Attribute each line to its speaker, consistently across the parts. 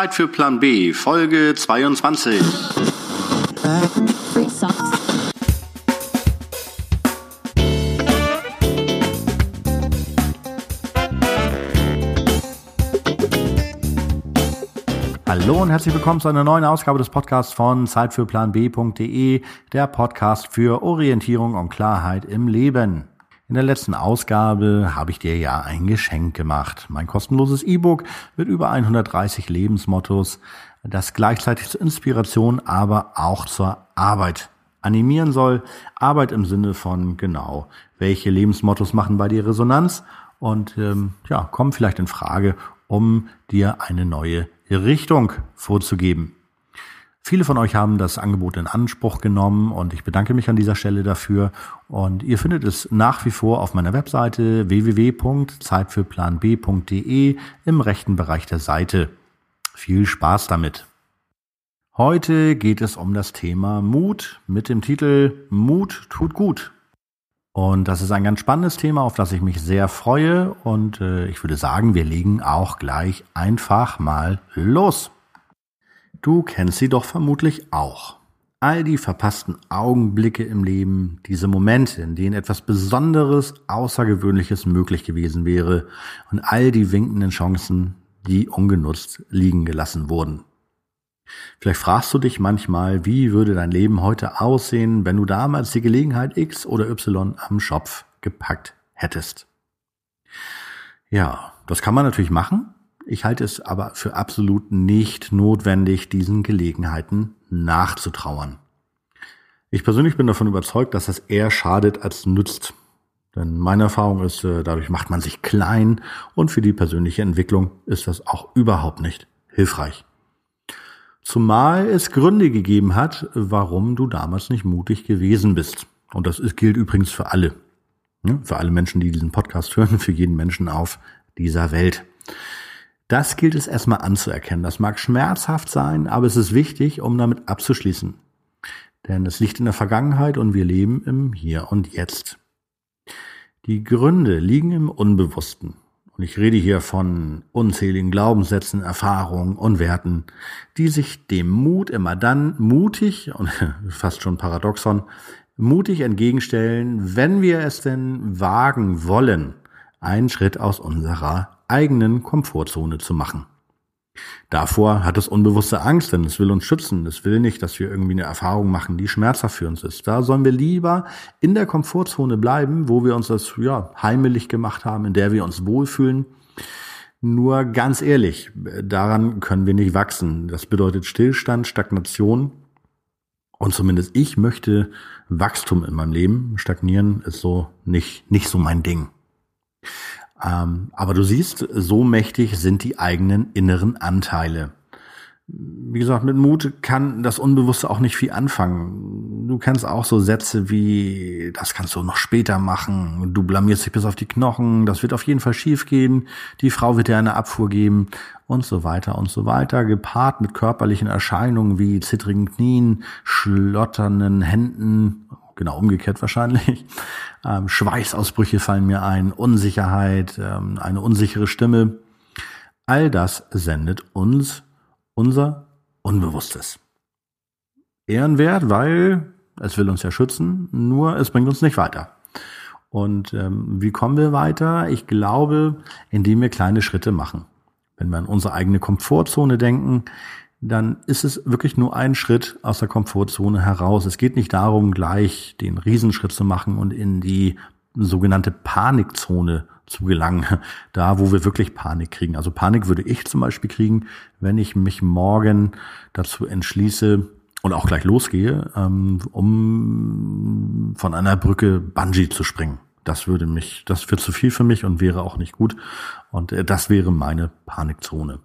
Speaker 1: Zeit für Plan B, Folge 22. Hallo und herzlich willkommen zu einer neuen Ausgabe des Podcasts von Zeitfürplanb.de, der Podcast für Orientierung und Klarheit im Leben. In der letzten Ausgabe habe ich dir ja ein Geschenk gemacht. Mein kostenloses E-Book mit über 130 Lebensmottos, das gleichzeitig zur Inspiration, aber auch zur Arbeit animieren soll. Arbeit im Sinne von genau, welche Lebensmottos machen bei dir Resonanz und ähm, ja, kommen vielleicht in Frage, um dir eine neue Richtung vorzugeben. Viele von euch haben das Angebot in Anspruch genommen und ich bedanke mich an dieser Stelle dafür. Und ihr findet es nach wie vor auf meiner Webseite www.zeitfürplanb.de im rechten Bereich der Seite. Viel Spaß damit. Heute geht es um das Thema Mut mit dem Titel Mut tut gut. Und das ist ein ganz spannendes Thema, auf das ich mich sehr freue. Und äh, ich würde sagen, wir legen auch gleich einfach mal los. Du kennst sie doch vermutlich auch. All die verpassten Augenblicke im Leben, diese Momente, in denen etwas Besonderes, Außergewöhnliches möglich gewesen wäre und all die winkenden Chancen, die ungenutzt liegen gelassen wurden. Vielleicht fragst du dich manchmal, wie würde dein Leben heute aussehen, wenn du damals die Gelegenheit X oder Y am Schopf gepackt hättest. Ja, das kann man natürlich machen, ich halte es aber für absolut nicht notwendig, diesen Gelegenheiten nachzutrauern. Ich persönlich bin davon überzeugt, dass das eher schadet als nützt. Denn meine Erfahrung ist, äh, dadurch macht man sich klein und für die persönliche Entwicklung ist das auch überhaupt nicht hilfreich. Zumal es Gründe gegeben hat, warum du damals nicht mutig gewesen bist. Und das gilt übrigens für alle. Für alle Menschen, die diesen Podcast hören, für jeden Menschen auf dieser Welt. Das gilt es erstmal anzuerkennen. Das mag schmerzhaft sein, aber es ist wichtig, um damit abzuschließen. Denn es liegt in der Vergangenheit und wir leben im Hier und Jetzt. Die Gründe liegen im Unbewussten. Und ich rede hier von unzähligen Glaubenssätzen, Erfahrungen und Werten, die sich dem Mut immer dann mutig und fast schon paradoxon, mutig entgegenstellen, wenn wir es denn wagen wollen, einen Schritt aus unserer eigenen Komfortzone zu machen. Davor hat es unbewusste Angst, denn es will uns schützen. Es will nicht, dass wir irgendwie eine Erfahrung machen, die schmerzhaft für uns ist. Da sollen wir lieber in der Komfortzone bleiben, wo wir uns das ja heimelig gemacht haben, in der wir uns wohlfühlen. Nur ganz ehrlich, daran können wir nicht wachsen. Das bedeutet Stillstand, Stagnation. Und zumindest ich möchte Wachstum in meinem Leben. Stagnieren ist so nicht, nicht so mein Ding. Ähm, aber du siehst, so mächtig sind die eigenen inneren Anteile. Wie gesagt, mit Mut kann das Unbewusste auch nicht viel anfangen. Du kennst auch so Sätze wie, das kannst du noch später machen, du blamierst dich bis auf die Knochen, das wird auf jeden Fall schiefgehen, die Frau wird dir eine Abfuhr geben und so weiter und so weiter, gepaart mit körperlichen Erscheinungen wie zittrigen Knien, schlotternden Händen, genau umgekehrt wahrscheinlich. Ähm, Schweißausbrüche fallen mir ein, Unsicherheit, ähm, eine unsichere Stimme. All das sendet uns unser Unbewusstes. Ehrenwert, weil es will uns ja schützen, nur es bringt uns nicht weiter. Und ähm, wie kommen wir weiter? Ich glaube, indem wir kleine Schritte machen. Wenn wir an unsere eigene Komfortzone denken, dann ist es wirklich nur ein Schritt aus der Komfortzone heraus. Es geht nicht darum, gleich den Riesenschritt zu machen und in die sogenannte Panikzone zu gelangen, da wo wir wirklich Panik kriegen. Also Panik würde ich zum Beispiel kriegen, wenn ich mich morgen dazu entschließe und auch gleich losgehe, ähm, um von einer Brücke Bungee zu springen. Das würde mich, das wird zu viel für mich und wäre auch nicht gut. Und äh, das wäre meine Panikzone.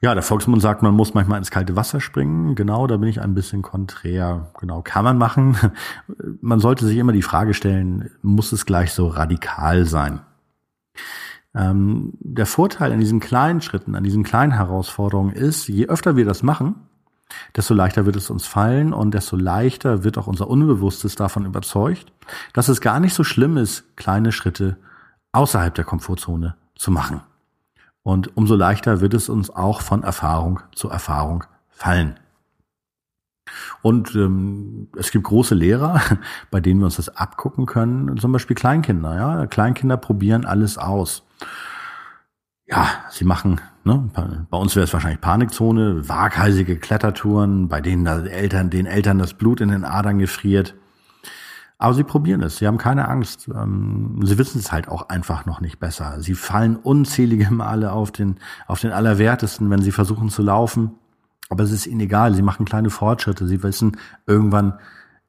Speaker 1: Ja, der Volksmund sagt, man muss manchmal ins kalte Wasser springen. Genau, da bin ich ein bisschen konträr. Genau, kann man machen. Man sollte sich immer die Frage stellen, muss es gleich so radikal sein? Ähm, der Vorteil an diesen kleinen Schritten, an diesen kleinen Herausforderungen ist, je öfter wir das machen, desto leichter wird es uns fallen und desto leichter wird auch unser Unbewusstes davon überzeugt, dass es gar nicht so schlimm ist, kleine Schritte außerhalb der Komfortzone zu machen. Und umso leichter wird es uns auch von Erfahrung zu Erfahrung fallen. Und ähm, es gibt große Lehrer, bei denen wir uns das abgucken können, zum Beispiel Kleinkinder. Ja, Kleinkinder probieren alles aus. Ja, sie machen, ne, bei uns wäre es wahrscheinlich Panikzone, waghalsige Klettertouren, bei denen da Eltern, den Eltern das Blut in den Adern gefriert. Aber sie probieren es, sie haben keine Angst. Ähm, sie wissen es halt auch einfach noch nicht besser. Sie fallen unzählige Male auf den, auf den Allerwertesten, wenn sie versuchen zu laufen. Aber es ist ihnen egal, sie machen kleine Fortschritte, sie wissen, irgendwann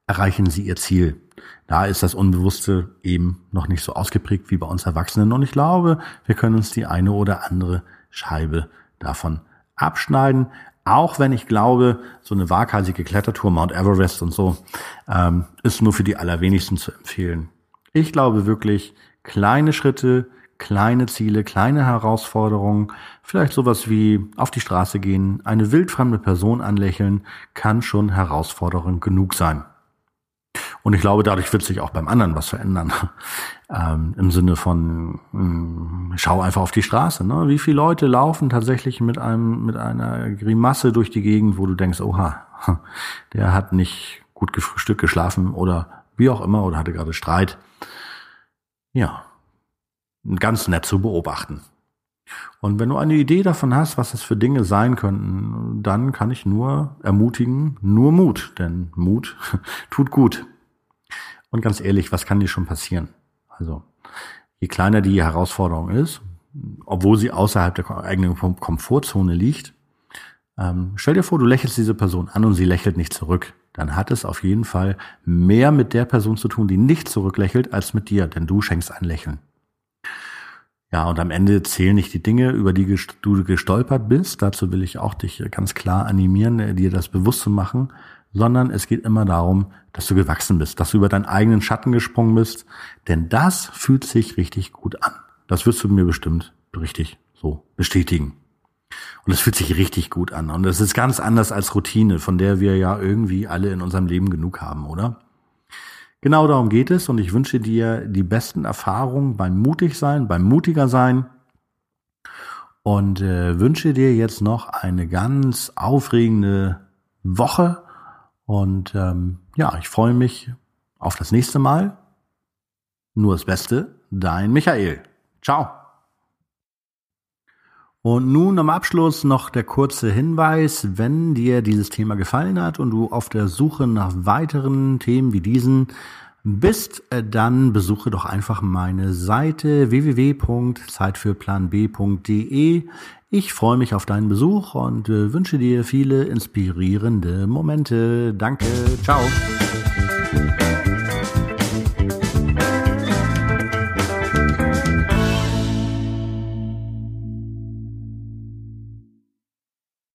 Speaker 1: erreichen sie ihr Ziel. Da ist das Unbewusste eben noch nicht so ausgeprägt wie bei uns Erwachsenen. Und ich glaube, wir können uns die eine oder andere Scheibe davon abschneiden. Auch wenn ich glaube, so eine waghalsige Klettertour, Mount Everest und so, ähm, ist nur für die allerwenigsten zu empfehlen. Ich glaube wirklich, kleine Schritte, kleine Ziele, kleine Herausforderungen, vielleicht sowas wie auf die Straße gehen, eine wildfremde Person anlächeln, kann schon herausfordernd genug sein. Und ich glaube, dadurch wird sich auch beim anderen was verändern. Ähm, Im Sinne von, mh, hm, schau einfach auf die Straße. Ne? Wie viele Leute laufen tatsächlich mit einem, mit einer Grimasse durch die Gegend, wo du denkst, oha, der hat nicht gut gefrühstückt, geschlafen oder wie auch immer oder hatte gerade Streit. Ja, ganz nett zu beobachten. Und wenn du eine Idee davon hast, was das für Dinge sein könnten, dann kann ich nur ermutigen, nur Mut, denn Mut tut gut. Und ganz ehrlich, was kann dir schon passieren? Also, je kleiner die Herausforderung ist, obwohl sie außerhalb der eigenen Komfortzone liegt, ähm, stell dir vor, du lächelst diese Person an und sie lächelt nicht zurück. Dann hat es auf jeden Fall mehr mit der Person zu tun, die nicht zurücklächelt, als mit dir, denn du schenkst ein Lächeln. Ja, und am Ende zählen nicht die Dinge, über die du gestolpert bist. Dazu will ich auch dich ganz klar animieren, äh, dir das bewusst zu machen, sondern es geht immer darum, dass du gewachsen bist, dass du über deinen eigenen Schatten gesprungen bist, denn das fühlt sich richtig gut an. Das wirst du mir bestimmt richtig so bestätigen. Und es fühlt sich richtig gut an. Und es ist ganz anders als Routine, von der wir ja irgendwie alle in unserem Leben genug haben, oder? Genau darum geht es und ich wünsche dir die besten Erfahrungen beim Mutigsein, beim Mutiger sein und äh, wünsche dir jetzt noch eine ganz aufregende Woche und ähm, ja, ich freue mich auf das nächste Mal. Nur das Beste, dein Michael. Ciao. Und nun am Abschluss noch der kurze Hinweis, wenn dir dieses Thema gefallen hat und du auf der Suche nach weiteren Themen wie diesen bist, äh, dann besuche doch einfach meine Seite www.zeitfürplanb.de. Ich freue mich auf deinen Besuch und äh, wünsche dir viele inspirierende Momente. Danke, ciao.